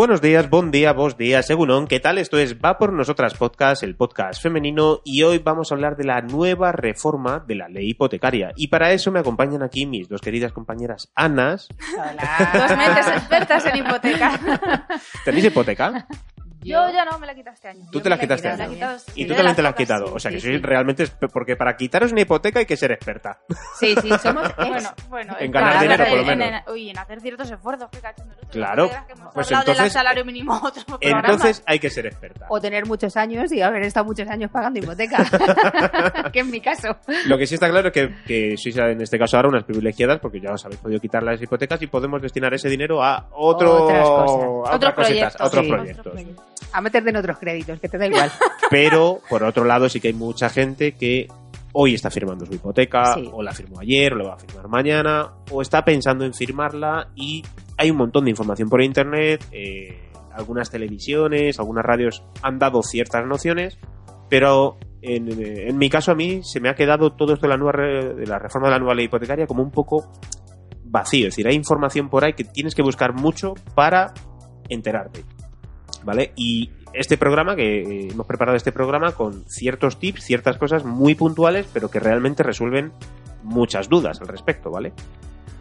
Buenos días, buen día, vos días, según ¿qué tal? Esto es Va por Nosotras Podcast, el podcast femenino, y hoy vamos a hablar de la nueva reforma de la ley hipotecaria. Y para eso me acompañan aquí mis dos queridas compañeras Anas. Dos mentes expertas en hipoteca. ¿Tenéis hipoteca? Yo ya no, me la quité este año. Tú Yo te la quitaste este la año. quitado, sí. Y tú también las te la has quitado. sí, O sea que sí, sois sí. realmente... Porque para quitaros una hipoteca hay que ser experta. Sí, sí, somos. Bueno, bueno. En ganar claro, dinero, por lo en- menos. en- uy, en hacer ciertos esfuerzos, cachondo. Claro. Que hemos Pues hablado del entonces- salario mínimo otro. Entonces hay que ser experta. O tener muchos años y haber estado muchos años pagando hipoteca. que es mi caso. Lo que sí está claro es que, que sois en este caso ahora unas privilegiadas porque ya os habéis podido quitar las hipotecas y podemos destinar ese dinero a otro, Otras cosas. a Otros otras cositas, proyectos, a otros sí. proyectos. A meterte en otros créditos, que te da igual. Pero, por otro lado, sí que hay mucha gente que hoy está firmando su hipoteca, Sí. o la firmó ayer, o la va a firmar mañana, o está pensando en firmarla y hay un montón de información por internet, eh, algunas televisiones, algunas radios han dado ciertas nociones, pero en, en mi caso a mí se me ha quedado todo esto de la, nueva de la reforma de la nueva ley hipotecaria como un poco vacío, es decir, hay información por ahí que tienes que buscar mucho para enterarte. ¿Vale? Y este programa, que eh, hemos preparado este programa con ciertos tips, ciertas cosas muy puntuales, pero que realmente resuelven muchas dudas al respecto, ¿vale?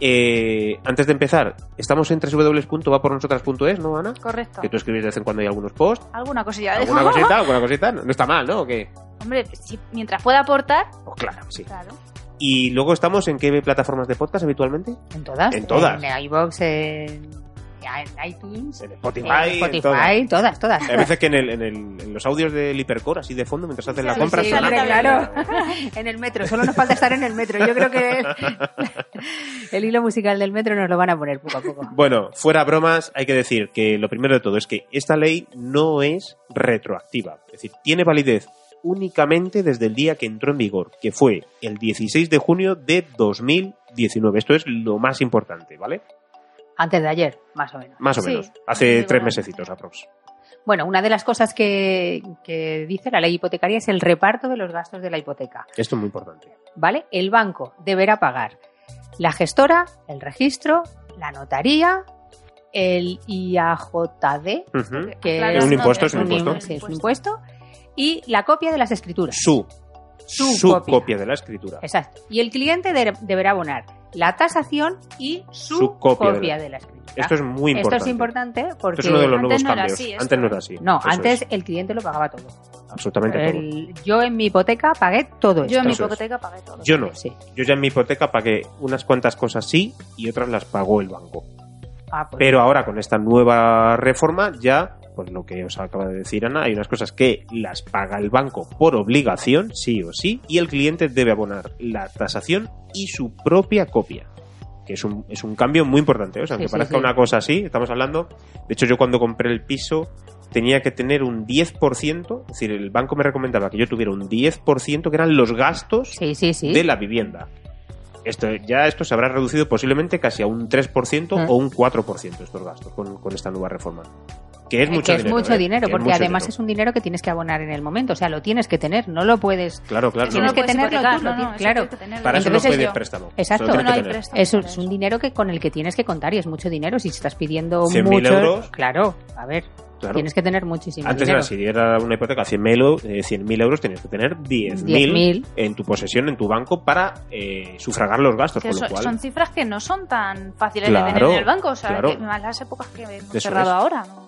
Eh, antes de empezar, estamos en www.vapornosotras.es, ¿no, Ana? Correcto. Que tú escribes de vez en cuando hay algunos posts. Alguna cosilla de ¿Alguna cosita? ¿Alguna cosita? No, no está mal, ¿no? ¿O qué? Hombre, si- mientras pueda aportar, Pues claro, sí. claro. Y luego estamos en qué plataformas de podcast habitualmente? En todas. En todas. En iVoox, en, en iTunes, En Spotify, en en Spotify, todas. todas, todas. Hay veces que en, el, en, el- en los audios del hipercore, así de fondo, mientras hacen la Sí, compra, sí, hombre, claro. en el metro, solo nos falta estar en el metro. Yo creo que el, el hilo musical del metro nos lo van a poner poco a poco. Bueno, fuera bromas, hay que decir que lo primero de todo es que esta ley no es retroactiva. Es decir, tiene validez únicamente desde el día que entró en vigor, que fue el 16 de junio de 2019. Esto es lo más importante, ¿vale? Antes de ayer, más o menos. Más o Sí, menos. Hace sí, tres bueno. mesecitos aprox. Bueno, una de las cosas que, que dice la ley hipotecaria es el reparto de los gastos de la hipoteca. Esto es muy importante. ¿Vale? El banco deberá pagar la gestora, el registro, la notaría, el IAJD, que Claro, Es un impuesto, es un un, impuesto. sí, es un impuesto, y la copia de las escrituras. Su, Su su, copia. copia. de la escritura. Exacto. Y el cliente de- deberá abonar la tasación y su, Su copia copia, de- de la escritura. Esto es muy Esto importante. es importante porque Esto es uno de los Antes nuevos no era cambios. así, esto. antes no era así. no, Eso antes es. el cliente lo pagaba todo. absolutamente todo. Yo en mi hipoteca pagué todo esto. Yo en mi Eso es. hipoteca pagué todo. Yo no. Sí. Yo ya en mi hipoteca pagué unas cuantas cosas sí y otras las pagó el banco. Ah, pues, Pero ahora con esta nueva reforma ya, pues lo que os acaba de decir Ana, hay unas cosas que las paga el banco por obligación, sí o sí, y el cliente debe abonar la tasación y su propia copia. Que es un, es un cambio muy importante. ¿eh? O sea, aunque sí, parezca sí. una cosa así, estamos hablando. De hecho, yo cuando compré el piso tenía que tener un 10%, es decir, el banco me recomendaba que yo tuviera un 10% que eran los gastos de la vivienda. Esto, ya esto se habrá reducido posiblemente casi a un 3% Ah. o un 4% estos gastos con, con esta nueva reforma. Que es mucho que es dinero. mucho ¿eh? dinero, Que porque mucho además dinero. es un dinero que tienes que abonar en el momento. O sea, lo tienes que tener, no lo puedes. Claro, claro. Tienes no. que puedes tenerlo tú, lo no, no, tienes- eso claro. tenerlo. Para eso no Entonces puede yo- préstamo. Exacto. Que hay préstamo. Es, un- es un dinero que con el que tienes que contar y es mucho dinero. Si estás pidiendo 100.000 mucho, euros. claro, a ver, Claro. tienes que tener muchísimo Antes dinero. era, si era una hipoteca 100.000 euros, eh, 100.000 euros, tenías que tener 10.000 10.000. en tu posesión, en tu banco, para eh, sufragar los gastos. Que con lo son, cual, son cifras que no son tan fáciles Claro, de tener en el banco, o sea, claro. que más las épocas que hemos Eso cerrado es. ahora. ¿no?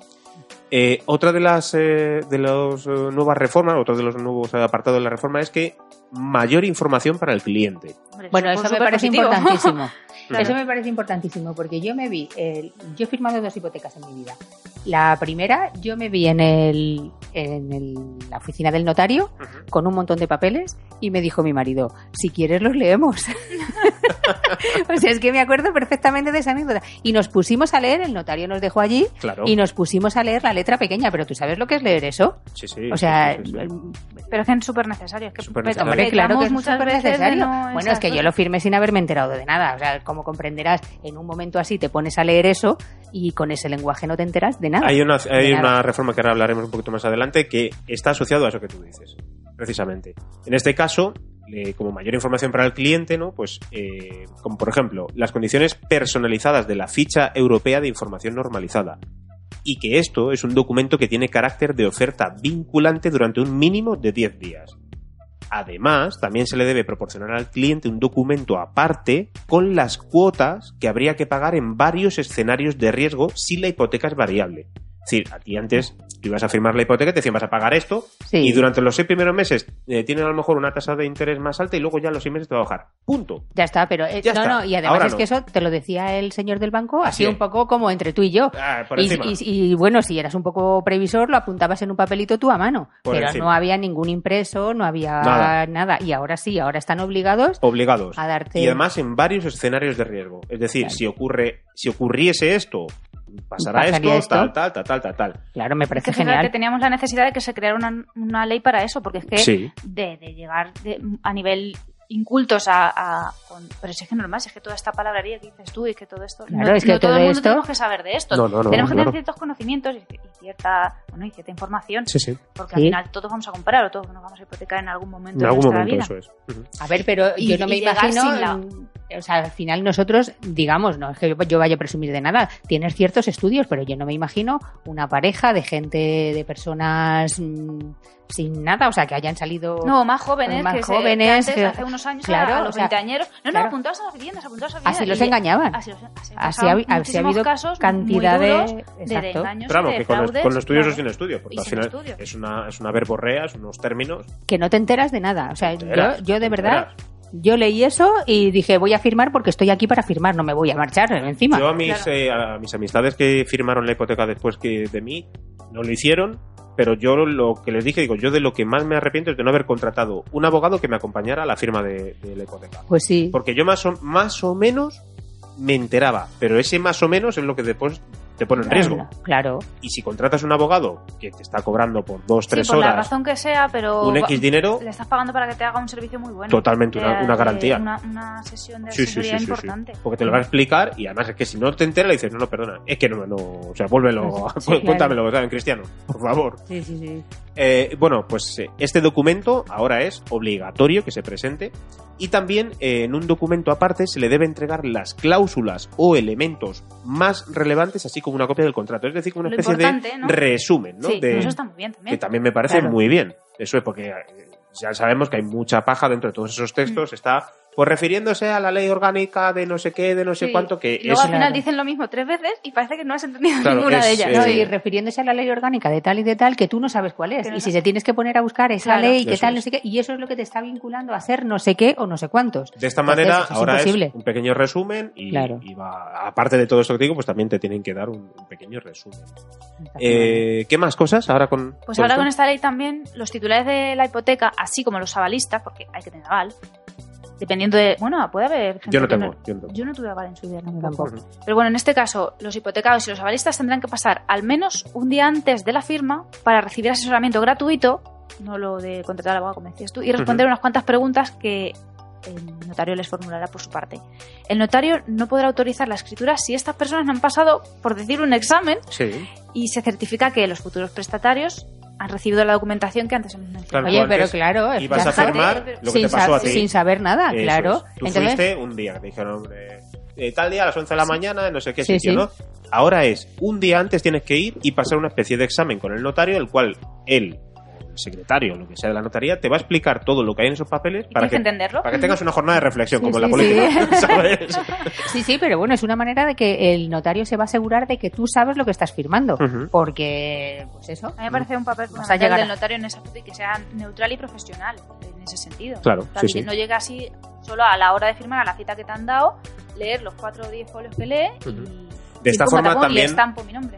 Eh, otra de las eh, de las eh, nuevas reformas, otro de los nuevos apartados de la reforma es que mayor información para el cliente. Bueno, eso me parece positivo. importantísimo. Claro. Eso me parece importantísimo porque yo me vi, yo he firmado dos hipotecas en mi vida. La primera, yo me vi en, el, en el- la oficina del notario con un montón de papeles y me dijo mi marido, si quieres los leemos. o sea, es que me acuerdo perfectamente de esa anécdota. Y nos pusimos a leer, el notario nos dejó allí Claro. y nos pusimos a leer la letra pequeña, pero ¿tú sabes lo que es leer eso? Sí, sí, O sea, sí, sí, sí. el- Pero es que es súper necesario. Es que Súper pe- necesario. Hombre, claro que es muchas súper veces de necesario. no bueno, es que yo lo firmé sin haberme enterado de nada. O sea, como comprenderás, en un momento así te pones a leer eso y con ese lenguaje no te enteras de nada. Hay una, hay De nada. una reforma que ahora hablaremos un poquito más adelante que está asociado a eso que tú dices, precisamente. En este caso, eh, como mayor información para el cliente, ¿no? Pues, eh, como por ejemplo, las condiciones personalizadas de la ficha europea de información normalizada. Y que esto es un documento que tiene carácter de oferta vinculante durante un mínimo de 10 días. Además, también se le debe proporcionar al cliente un documento aparte con las cuotas que habría que pagar en varios escenarios de riesgo si la hipoteca es variable. Es decir, a ti antes tú ibas a firmar la hipoteca te decían vas a pagar esto Sí. y durante los seis primeros meses eh, tienen a lo mejor una tasa de interés más alta y luego ya los seis meses te va a bajar. Punto. Ya está, pero eh, Ya no, está. no, y además Ahora es no. que eso te lo decía el señor del banco, Así un poco como entre tú y yo. Ah, por Y, encima. y- y, bueno, si eras un poco previsor, lo apuntabas en un papelito tú a mano. Por pero encima. no había ningún impreso, no había Nada. nada. Y ahora sí, ahora están obligados Obligados. a darte. Y además en varios escenarios de riesgo. Es decir, Claro. si ocurre, si ocurriese esto, pasará esto, esto. tal, tal, tal, tal, tal, tal. Claro, me Es parece que fíjate, genial. teníamos la necesidad de que se creara una, una ley para eso, porque es que Sí. de, de llegar de- a nivel incultos a, a- con- pero si es que normal, si es que toda esta palabrería que dices tú y que todo esto Claro, no, es que no todo todo el mundo esto- tenemos que saber de esto No, no, no, tenemos que tener ciertos conocimientos y, y cierta bueno y cierta información Sí, sí. porque Sí. al final todos vamos a comprar o todos nos vamos a hipotecar en algún momento En de algún nuestra momento vida eso es. A ver, pero Y- yo no me imagino. sin la- O sea, al final nosotros, digamos, no es que yo, yo vaya a presumir de nada, tienes ciertos estudios, pero yo no me imagino una pareja de gente, de personas mm, sin nada, o sea, que hayan salido. no, más jóvenes, Más que, se- jóvenes, que antes, que- hace unos años, claro, a, a o los sea, 20 añeros, no, no, claro. apuntados a las viviendas, apuntados a las viviendas. Así los y- engañaban. Así, los- así Así ha, así ha habido casos cantidad muy de. duros de, de que con, fraudes, con estudios claro. o sin estudios, porque Y al final estudios. es una, es una verborrea, son unos términos. Que no te enteras de nada. O sea, enteras, yo, yo de verdad, enteras. Yo leí eso y dije, voy a firmar porque estoy aquí para firmar, no me voy a marchar encima. Yo a mis, Claro. eh, a mis amistades que firmaron la hipoteca después que de mí, no lo hicieron, pero yo lo que les dije, digo, yo de lo que más me arrepiento es de no haber contratado un abogado que me acompañara a la firma de, de la hipoteca. Pues sí. Porque yo más o, más o menos me enteraba, pero ese más o menos es lo que después te pone en riesgo. Claro. Y si contratas un abogado que te está cobrando por dos, Sí, tres por la horas razón que sea, pero un X dinero, le estás pagando para que te haga un servicio muy bueno. Totalmente, una- una garantía. Una, una sesión de Sí, sí, asesoría sí, sí, sí. importante. Porque te lo va a explicar y además es que si no te enteras le dices, no, no, perdona, es que no, no, o sea, vuélvelo, Sí, claro. cuéntamelo, ¿sabes? En cristiano, por favor. Sí, sí, sí. Eh, bueno, pues eh, este documento ahora es obligatorio que se presente y también eh, en un documento aparte se le debe entregar las cláusulas o elementos más relevantes, así como una copia del contrato. Es decir, como una especie de resumen, ¿no? Sí, De- eso está muy bien también. que también me parece Claro. muy bien. Eso es porque ya sabemos que hay mucha paja dentro de todos esos Mm. textos. Está pues refiriéndose a la ley orgánica de no sé qué, de no sé Sí. cuánto, que Y luego es al final Claro. dicen lo mismo tres veces y parece que no has entendido Claro, ninguna es, de ellas. eh, No, y refiriéndose a la ley orgánica de tal y de tal que tú no sabes cuál es. No Y si te tienes que poner a buscar esa Claro. ley, que Eso tal, es. no sé qué, y eso es lo que te está vinculando a hacer no sé qué o no sé cuántos. De esta Entonces, manera, ahora imposible. es un pequeño resumen y, Claro. y va, aparte de todo esto que digo, pues también te tienen que dar un, un pequeño resumen. Eh, ¿Qué más cosas ahora con Pues con ahora esto? con esta ley también, los titulares de la hipoteca, así como los avalistas, porque hay que tener aval, dependiendo de. Bueno, puede haber gente Yo no que tengo, yo no tengo. Yo no tuve aval en su día Yo tampoco. tampoco. Pero bueno, en este caso, los hipotecados y los avalistas tendrán que pasar al menos un día antes de la firma para recibir asesoramiento gratuito, no lo de contratar al abogado, como decías tú, y responder unas cuantas preguntas que el notario les formulará por su parte. El notario no podrá autorizar la escritura si estas personas no han pasado, por decir, un examen Sí, y se certifica que los futuros prestatarios han recibido la documentación que antes hemos mencionado. Claro, Oye, pero claro, ibas a fíjate, firmar lo que sin, te pasó a ti. sin saber nada, Eso claro. es. Tú Entonces, fuiste un día, te dijeron eh, eh, tal día a las 11 de la mañana, en no sé qué Sí, sitio, sí. ¿no? Ahora es, un día antes tienes que ir y pasar una especie de examen con el notario, el cual él, secretario, lo que sea de la notaría, te va a explicar todo lo que hay en esos papeles para que, entenderlo. para que tengas una jornada de reflexión, Sí, como en la política, sí. ¿sabes? Sí, sí, pero bueno, es una manera de que el notario se va a asegurar de que tú sabes lo que estás firmando. Porque, pues eso. A mí me parece un papel fundamental del notario en ese aspecto y que sea neutral y profesional en ese sentido. Claro, O sea, sí, que sí. no llega así solo a la hora de firmar a la cita que te han dado, leer los cuatro o diez folios que lee y. De esta forma también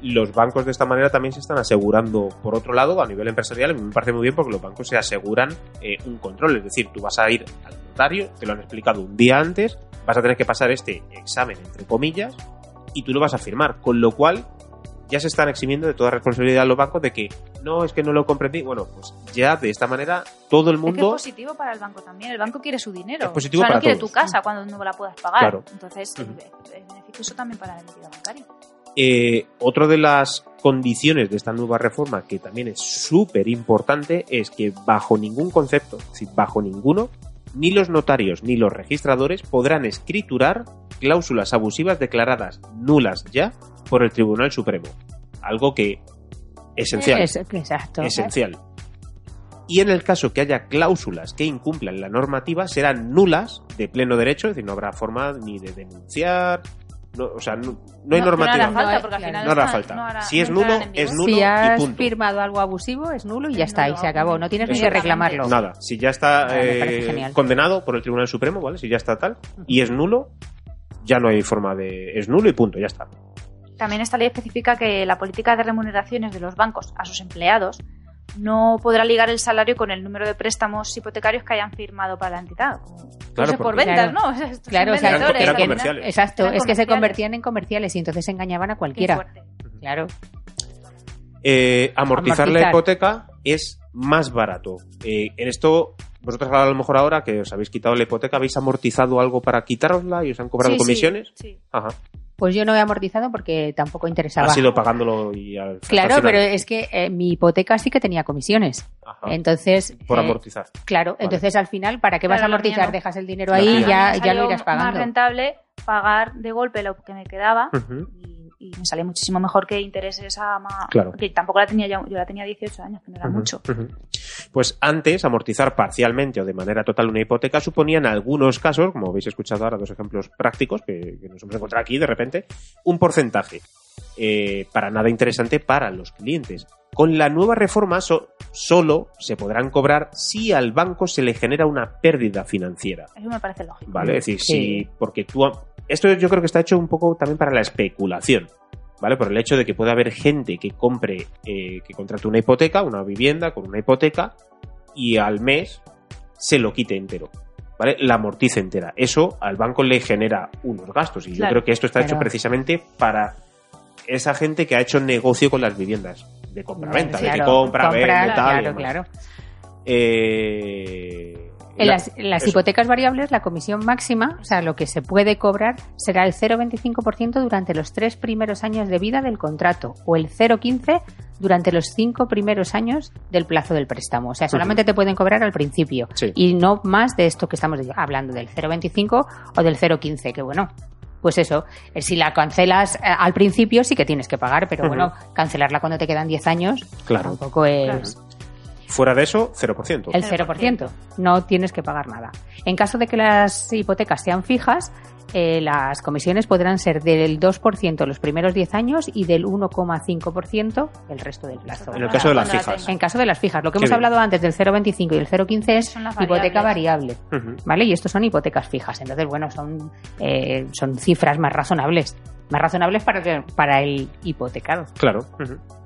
los bancos de esta manera también se están asegurando, por otro lado, a nivel empresarial, a mí me parece muy bien porque los bancos se aseguran eh, un control, es decir, tú vas a ir al notario, te lo han explicado un día antes, vas a tener que pasar este examen, entre comillas, y tú lo vas a firmar, con lo cual ya se están eximiendo de toda responsabilidad los bancos de que no, es que no lo comprendí. Bueno, pues ya de esta manera todo el Es que es mundo... positivo para el banco también. El banco quiere su dinero. Es positivo o sea, para no quiere todos. tu casa cuando no la puedas pagar. Claro. Entonces, Ujú. es beneficioso también para la entidad bancaria. Eh, otra de las condiciones de esta nueva reforma que también es súper importante es que bajo ningún concepto, es decir, bajo ninguno, ni los notarios ni los registradores podrán escriturar cláusulas abusivas declaradas nulas ya por el Tribunal Supremo. Algo que esencial, Es- exacto. esencial. Y en el caso que haya cláusulas que incumplan la normativa, serán nulas de pleno derecho, es decir, no habrá forma ni de denunciar, no, o sea, no, no hay No normativa. hará falta, No, porque al final No hará falta. no hará- Si es no nulo, es nulo. Si y has punto. firmado algo abusivo, es nulo y ya Es está, y se acabó. No tienes ni que reclamarlo. Nada, si ya está eh, condenado por el Tribunal Supremo, ¿vale? Si ya está tal, y es nulo, ya no hay forma de... Es nulo y punto, ya está. También esta ley especifica que la política de remuneraciones de los bancos a sus empleados no podrá ligar el salario con el número de préstamos hipotecarios que hayan firmado para la entidad. Claro, no sé, por ventas, Claro. ¿no? O sea, estos Claro, son o sea, Eran- vendedores, eran al final. comerciales. Exacto, Eran es que se convertían en comerciales y entonces engañaban a cualquiera. Claro. Eh, amortizar, la hipoteca es más barato. Eh, en esto, vosotros a lo mejor ahora que os habéis quitado la hipoteca, ¿habéis amortizado algo para quitarosla y os han cobrado Sí, comisiones? sí. Ajá. Pues yo no he amortizado porque tampoco interesaba. Has ido pagándolo y al, Claro, final. pero es que eh, mi hipoteca sí que tenía comisiones. Ajá. Entonces. Por eh, amortizar. Claro, Vale. entonces al final, ¿para qué vas a amortizar? no. Dejas el dinero ahí y ya, ya lo irás pagando. más rentable pagar de golpe lo que me quedaba y, y me sale muchísimo mejor que intereses a más... Claro. Que tampoco la tenía yo, yo la tenía 18 años, que no era mucho. ujú. Pues antes, amortizar parcialmente o de manera total una hipoteca suponía en algunos casos, como habéis escuchado ahora, dos ejemplos prácticos que, que nos hemos encontrado aquí de repente, un porcentaje eh, para nada interesante para los clientes. Con la nueva reforma so- solo se podrán cobrar si al banco se le genera una pérdida financiera. Eso me parece lógico. ¿Vale? Es decir, Sí. si. Porque tú. Esto yo creo que está hecho un poco también para la especulación. ¿Vale? Por el hecho de que puede haber gente que compre, eh, que contrate una hipoteca, una vivienda con una hipoteca, y al mes se lo quite entero. ¿Vale? La amortice entera. Eso al banco le genera unos gastos. Y yo Claro. creo que esto está hecho precisamente para esa gente que ha hecho negocio con las viviendas. De compra-venta, de que compra, compra, vende, tal. y Claro, demás. claro. Eh, En la- las, en las eso. hipotecas variables, la comisión máxima, o sea, lo que se puede cobrar, será el 0,25% durante los tres primeros años de vida del contrato o el 0,15% durante los cinco primeros años del plazo del préstamo. O sea, solamente te pueden cobrar al principio Sí. y no más de esto que estamos hablando, del 0,25 o del 0,15, que bueno. Pues eso, eh, si la cancelas eh, al principio sí que tienes que pagar, pero bueno, cancelarla cuando te quedan 10 años Claro. tampoco es... Fuera de eso, 0%. El 0%. No tienes que pagar nada. En caso de que las hipotecas sean fijas, eh, las comisiones podrán ser del 2% los primeros 10 años y del 1,5% el resto del plazo. En el caso de las fijas. En caso de las fijas, lo que Qué hemos bien. hablado antes del 0,25 y el 0,15 es hipoteca variable. ¿Vale? Y estos son hipotecas fijas. Entonces, bueno, son, eh, son cifras más razonables. Más razonables para el, para el hipotecado. Claro.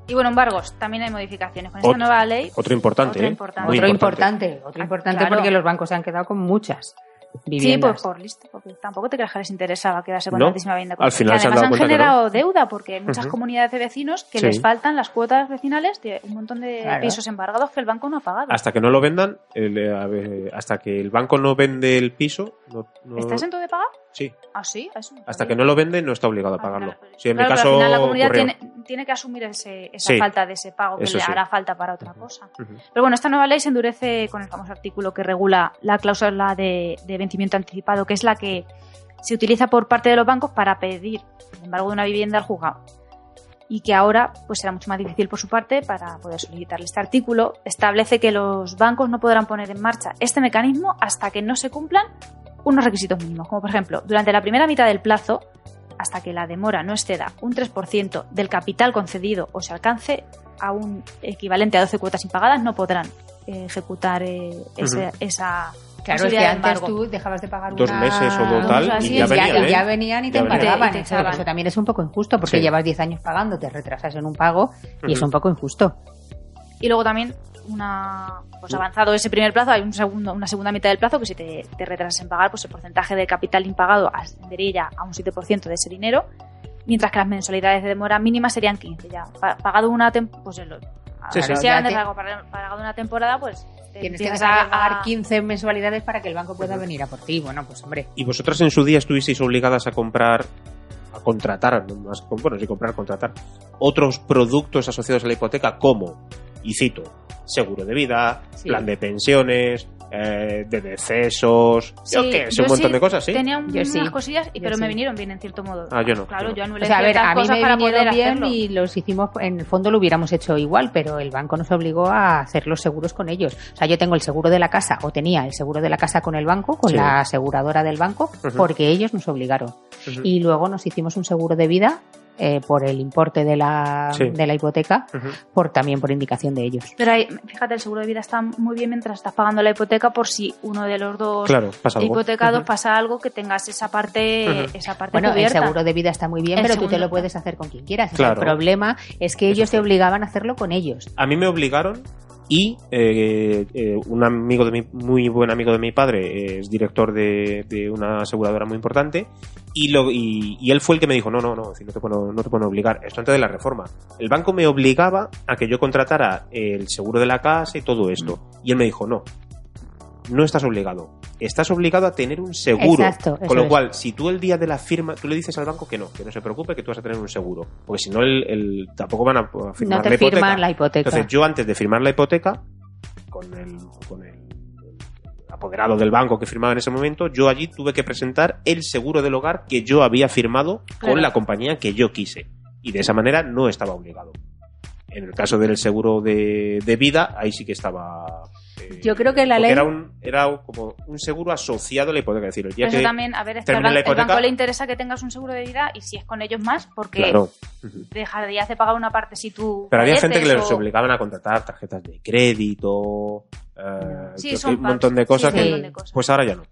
Y bueno, embargos, también hay modificaciones. Con esta Ot- nueva ley, Otro importante, Otro ¿eh? importante. Otro importante, otro Ah, importante claro. porque los bancos se han quedado con muchas sí, pues por listo, porque tampoco te creas que les interesaba quedarse con No, tantísima vivienda. al final se han además han, que generado deuda, porque hay muchas comunidades de vecinos que Sí. les faltan las cuotas vecinales de un montón de Claro. pisos embargados que el banco no ha pagado. Hasta que no lo vendan, el, eh, a ver, hasta que el banco no vende el piso, no, no- ¿Estás en todo de pagar? sí, Ah, sí, eso no hasta que no lo vende no está obligado a Al pagarlo. final, Sí, en claro, mi pero caso al final la comunidad tiene, tiene que asumir ese, esa Sí. falta de ese pago que Eso le sí. hará falta para otra cosa. Pero bueno, esta nueva ley se endurece con el famoso artículo que regula la cláusula de, de vencimiento anticipado, que es la que se utiliza por parte de los bancos para pedir el embargo de una vivienda al juzgado. Y que ahora pues será mucho más difícil por su parte para poder solicitarle. Este artículo establece que los bancos no podrán poner en marcha este mecanismo hasta que no se cumplan unos requisitos mínimos, como por ejemplo, durante la primera mitad del plazo, hasta que la demora no exceda un 3% del capital concedido o se alcance a un equivalente a 12 cuotas impagadas, no podrán eh, ejecutar eh, ese- esa Claro, es que antes embargo. tú dejabas de pagar Dos una- meses o dos tal y ya venían, y ¿eh? ya venían y te Ya venían. embargaban. Te Eso-. Eso también es un poco injusto porque Sí. llevas 10 años pagando, te retrasas en un pago y es Ujú. un poco injusto. Y luego también, una pues avanzado ese primer plazo, hay un segundo, una segunda mitad del plazo que si te, te retrasas en pagar, pues el porcentaje de capital impagado ascendería ya a un 7% de ese dinero, mientras que las mensualidades de demora mínima serían 15 ya. Pa- Pagado una temporada, pues el- Sí, sí. antes te- algo para- pagado una temporada, pues te Tienes que pagar 15 mensualidades para que el banco pueda venir a por ti. Bueno, pues hombre. ¿Y vosotras en su día estuvisteis obligadas a comprar, a contratar, no más, bueno, sí comprar, contratar, otros productos asociados a la hipoteca como, y cito, seguro de vida, Sí. plan de pensiones, eh, de decesos, yo Sí, qué sé, yo un montón sí de cosas, ¿sí? Tenía un- Yo unas sí. cosillas, y- pero me vinieron bien en cierto modo. Ah, yo no, Claro, yo no. yo O sea, a ver, a mí me vinieron bien hacerlo. y los hicimos, en el fondo lo hubiéramos hecho igual, pero el banco nos obligó a hacer los seguros con ellos. O sea, yo tengo el seguro de la casa, o tenía el seguro de la casa con el banco, con Sí. la aseguradora del banco, porque ellos nos obligaron. Y luego nos hicimos un seguro de vida eh, por el importe de la, Sí. de la hipoteca, por también por indicación de ellos. Pero ahí, fíjate, el seguro de vida está muy bien mientras estás pagando la hipoteca por si uno de los dos Claro, pasa algo. hipotecados pasa algo que tengas esa parte, Ujú. esa parte Bueno, cubierta. el seguro de vida está muy bien, El pero tú te segundo, lo puedes hacer con quien quieras. Claro. El problema es que Eso ellos te sí. obligaban a hacerlo con ellos. A mí me obligaron y eh, eh, un amigo de mi, muy buen amigo de mi padre eh, es director de, de una aseguradora muy importante y, lo, y, y él fue el que me dijo no, no, no, si no te puedo, no te pueden obligar. Esto antes de la reforma. El banco me obligaba a que yo contratara el seguro de la casa y todo esto. Y él me dijo no, no estás obligado. Estás obligado a tener un seguro. Exacto, Con lo es. cual, si tú el día de la firma, tú le dices al banco que no, que no se preocupe, que tú vas a tener un seguro. Porque si no, el, el- tampoco van a firmar No te la hipoteca. la hipoteca. Entonces, yo antes de firmar la hipoteca, con el, con el apoderado del banco que firmaba en ese momento, yo allí tuve que presentar el seguro del hogar que yo había firmado Claro. con la compañía que yo quise. Y de esa manera no estaba obligado. En el caso del seguro de, de vida, ahí sí que estaba. Eh, Yo creo que la ley- Era, un, era como un seguro asociado a la hipoteca. Es decir, el día Pero eso que. también, a ver, es que al termine ban- la el hipoteca- banco le interesa que tengas un seguro de vida y si es con ellos más, porque Claro. Dejarías de pagar una parte si tú. Pero había gente que falleces les o- obligaban a contratar tarjetas de crédito, eh, Sí, son un montón de cosas sí, que. montón de cosas. Pues ahora ya no.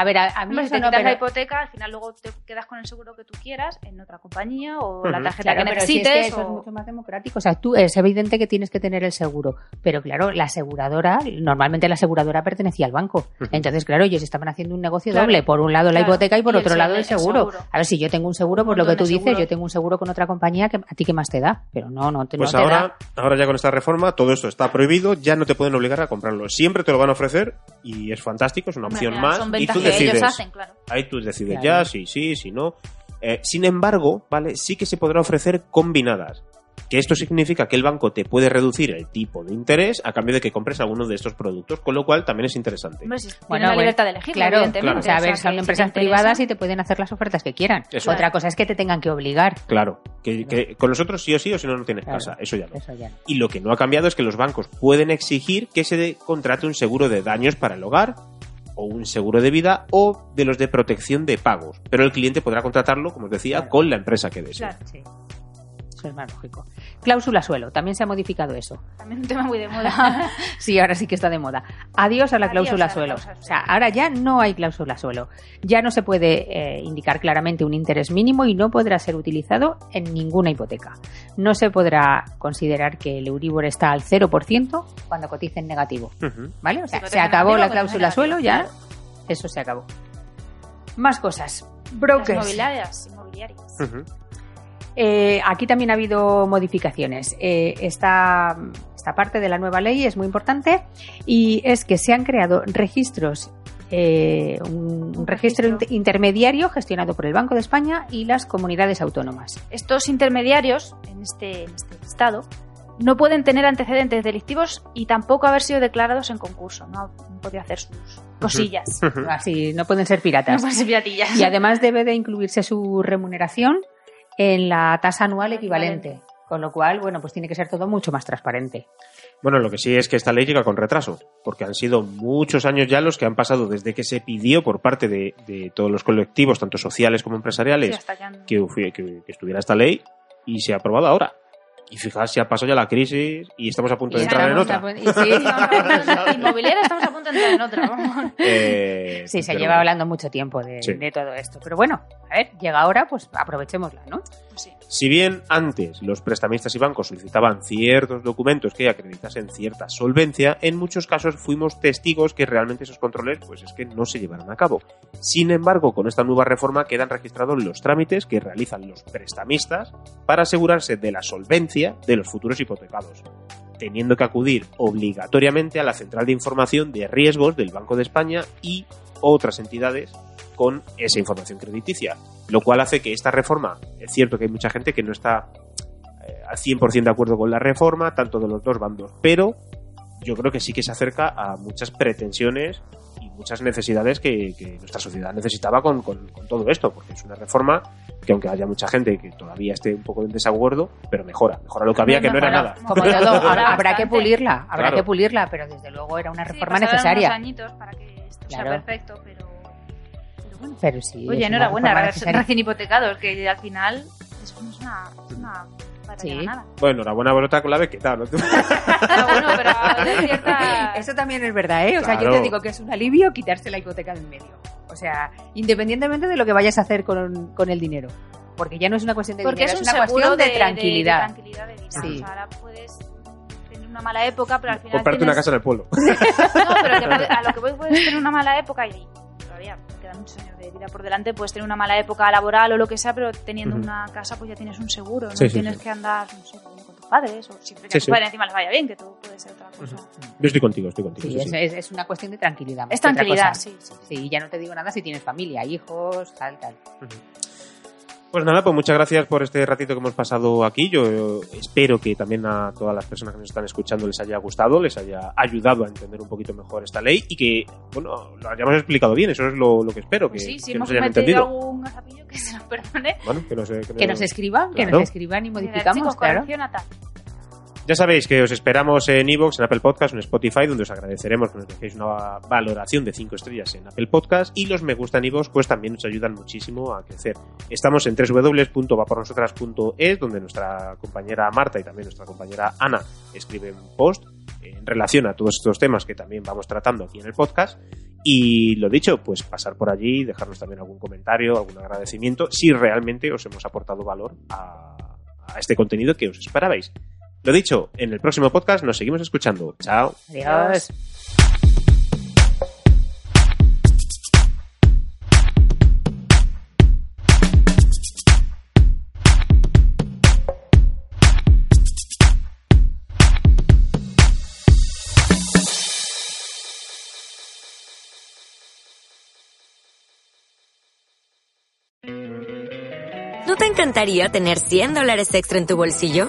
A ver, a, a mí Hombre, si te no, quitas la hipoteca, al final luego te quedas con el seguro que tú quieras en otra compañía o la tarjeta Claro, que pero si es que necesites. eso es mucho más democrático. O sea, tú es evidente que tienes que tener el seguro, pero claro, la aseguradora, normalmente la aseguradora pertenecía al banco. Entonces, claro, ellos estaban haciendo un negocio Claro. doble. Por un lado la Claro. hipoteca y por Y el otro lado el seguro- el seguro. A ver, si yo tengo un seguro, pues lo que tú dices, yo tengo un seguro con otra compañía que a ti qué más te da, pero no, no te, Pues no te ahora, da. ahora ya con esta reforma todo esto está prohibido, ya no te pueden obligar a comprarlo. Siempre te lo van a ofrecer y es fantástico, es una opción más Son y tú decides. ellos hacen, claro. Ahí tú decides Claro. ya, si sí, si no. Eh, sin embargo, ¿vale? Sí que se podrá ofrecer combinadas. Que esto significa que el banco te puede reducir el tipo de interés a cambio de que compres alguno de estos productos, con lo cual también es interesante. Hombre, si tienes Bueno, la libertad de elegir, Claro, evidentemente. o sea, a ver, son empresas privadas y te pueden hacer las ofertas que quieran. Eso. Otra cosa es que te tengan que obligar. Claro, que, que con nosotros sí o sí o si no, no tienes Claro. casa, eso ya no. Eso ya. Y lo que no ha cambiado es que los bancos pueden exigir que se contrate un seguro de daños para el hogar o un seguro de vida o de los de protección de pagos. Pero el cliente podrá contratarlo, como os decía, Claro. con la empresa que desee. Claro, Sí. Eso es más lógico. Cláusula suelo, también se ha modificado eso. también un tema muy de moda. Sí, ahora sí que está de moda. Adiós a la Adiós cláusula a la suelo. cláusula O sea, ahora ya no hay cláusula suelo. Ya no se puede eh, indicar claramente un interés mínimo y no podrá ser utilizado en ninguna hipoteca. No se podrá considerar que el Euribor está al 0% cuando cotice en negativo. ¿Vale? O sea, Si se acabó la cláusula suelo, ya eso se acabó. Más cosas. Las Brokers. inmobiliarias, inmobiliarias. Eh, aquí también ha habido modificaciones. Eh, esta, esta parte de la nueva ley es muy importante y es que se han creado registros, eh, un, Un registro registro. inter- intermediario gestionado por el Banco de España y las comunidades autónomas. Estos intermediarios en este, en este listado no pueden tener antecedentes delictivos y tampoco haber sido declarados en concurso. No han podido hacer sus cosillas. Así no pueden ser No piratas. pueden ser piratillas. Y además debe de incluirse su remuneración en la tasa anual equivalente. Con lo cual, bueno, pues tiene que ser todo mucho más transparente. Bueno, lo que sí es que esta ley llega con retraso, porque han sido muchos años ya los que han pasado desde que se pidió por parte de, de todos los colectivos, tanto sociales como empresariales, que que, estuviera esta ley y se ha aprobado ahora. Y fijaos si ha pasado ya la crisis y estamos a punto de Y entrar en estamos otra. a y sí. Inmobiliaria estamos a punto de entrar en otra. vamos. Eh, Sí, se lleva bueno. hablando mucho tiempo de, Sí. de todo esto. Pero bueno, a ver, llega ahora, pues aprovechémosla, ¿no? Sí. Si bien antes los prestamistas y bancos solicitaban ciertos documentos que acreditasen cierta solvencia, en muchos casos fuimos testigos que realmente esos controles pues es que no se llevaron a cabo. Sin embargo, con esta nueva reforma quedan registrados los trámites que realizan los prestamistas para asegurarse de la solvencia de los futuros hipotecados, teniendo que acudir obligatoriamente a la central de información de riesgos del Banco de España y otras entidades con esa información crediticia, lo cual hace que esta reforma, es cierto que hay mucha gente que no está eh, al 100% de acuerdo con la reforma, tanto de los dos bandos, pero yo creo que sí que se acerca a muchas pretensiones muchas necesidades que, que nuestra sociedad necesitaba con, con- con todo esto, porque es una reforma que aunque haya mucha gente que todavía esté un poco en desacuerdo, pero mejora, mejora lo que había, que no era nada. Como todo, habrá, habrá que pulirla, habrá Claro. que pulirla, pero desde luego era una Sí, reforma pasaron necesaria. unos añitos para que esto Claro. sea perfecto, pero, pero bueno. Pero sí. Oye, enhorabuena, recién hipotecados, que al final es es una, es una batalla Sí. Bueno, enhorabuena bolota con la bequeta, ¿no? Pero bueno, pero cierta... Eso también es verdad, ¿eh? O sea, yo te digo que es un alivio quitarse la hipoteca de en medio. O sea, independientemente de lo que vayas a hacer con, con el dinero. Porque ya no es una cuestión de Porque dinero, es es, un una cuestión de, de, tranquilidad. De, de tranquilidad de vida. Sí. O sea, ahora puedes tener una mala época, pero al final Comprarte una casa en el pueblo. No, pero que a lo que voy puedes tener una mala época y todavía quedan muchos años de vida por delante, puedes tener una mala época laboral o lo que sea, pero teniendo Ujú. una casa pues ya tienes un seguro, no Sí, sí, tienes sí. que andar, no sé, con tus padres o siempre que Sí, a tus sí. padres encima les vaya bien, que tú puedes ser otra cosa. Yo estoy contigo, estoy contigo. Sí, sí, es, sí. es- es una cuestión de tranquilidad. Es tranquilidad, sí, sí. Sí, ya no te digo nada si tienes familia, hijos, tal, tal. Pues nada, pues muchas gracias por este ratito que hemos pasado aquí. Yo espero que también a todas las personas que nos están escuchando les haya gustado, les haya ayudado a entender un poquito mejor esta ley y que, bueno, lo hayamos explicado bien. Eso es lo, lo que espero, que, Pues sí, si que hemos nos hayan metido entendido. algún que se nos perdone. Bueno, que nos, que Que nos- nos escriban, que nos escriban y Mira, modificamos, chicos, claro. Ya sabéis que os esperamos en Evox, en Apple Podcast, en Spotify, donde os agradeceremos que nos dejéis una valoración de 5 estrellas en Apple Podcast y los me gusta en Evox pues también nos ayudan muchísimo a crecer. Estamos en www.vapornosotras.es donde nuestra compañera Marta y también nuestra compañera Ana escriben post en relación a todos estos temas que también vamos tratando aquí en el podcast. Y lo dicho, pues pasar por allí, dejarnos también algún comentario, algún agradecimiento, si realmente os hemos aportado valor a, a este contenido que os esperabais. Lo dicho, en el próximo podcast nos seguimos escuchando. Chao. Adiós. ¿No te encantaría tener 100 dólares extra en tu bolsillo?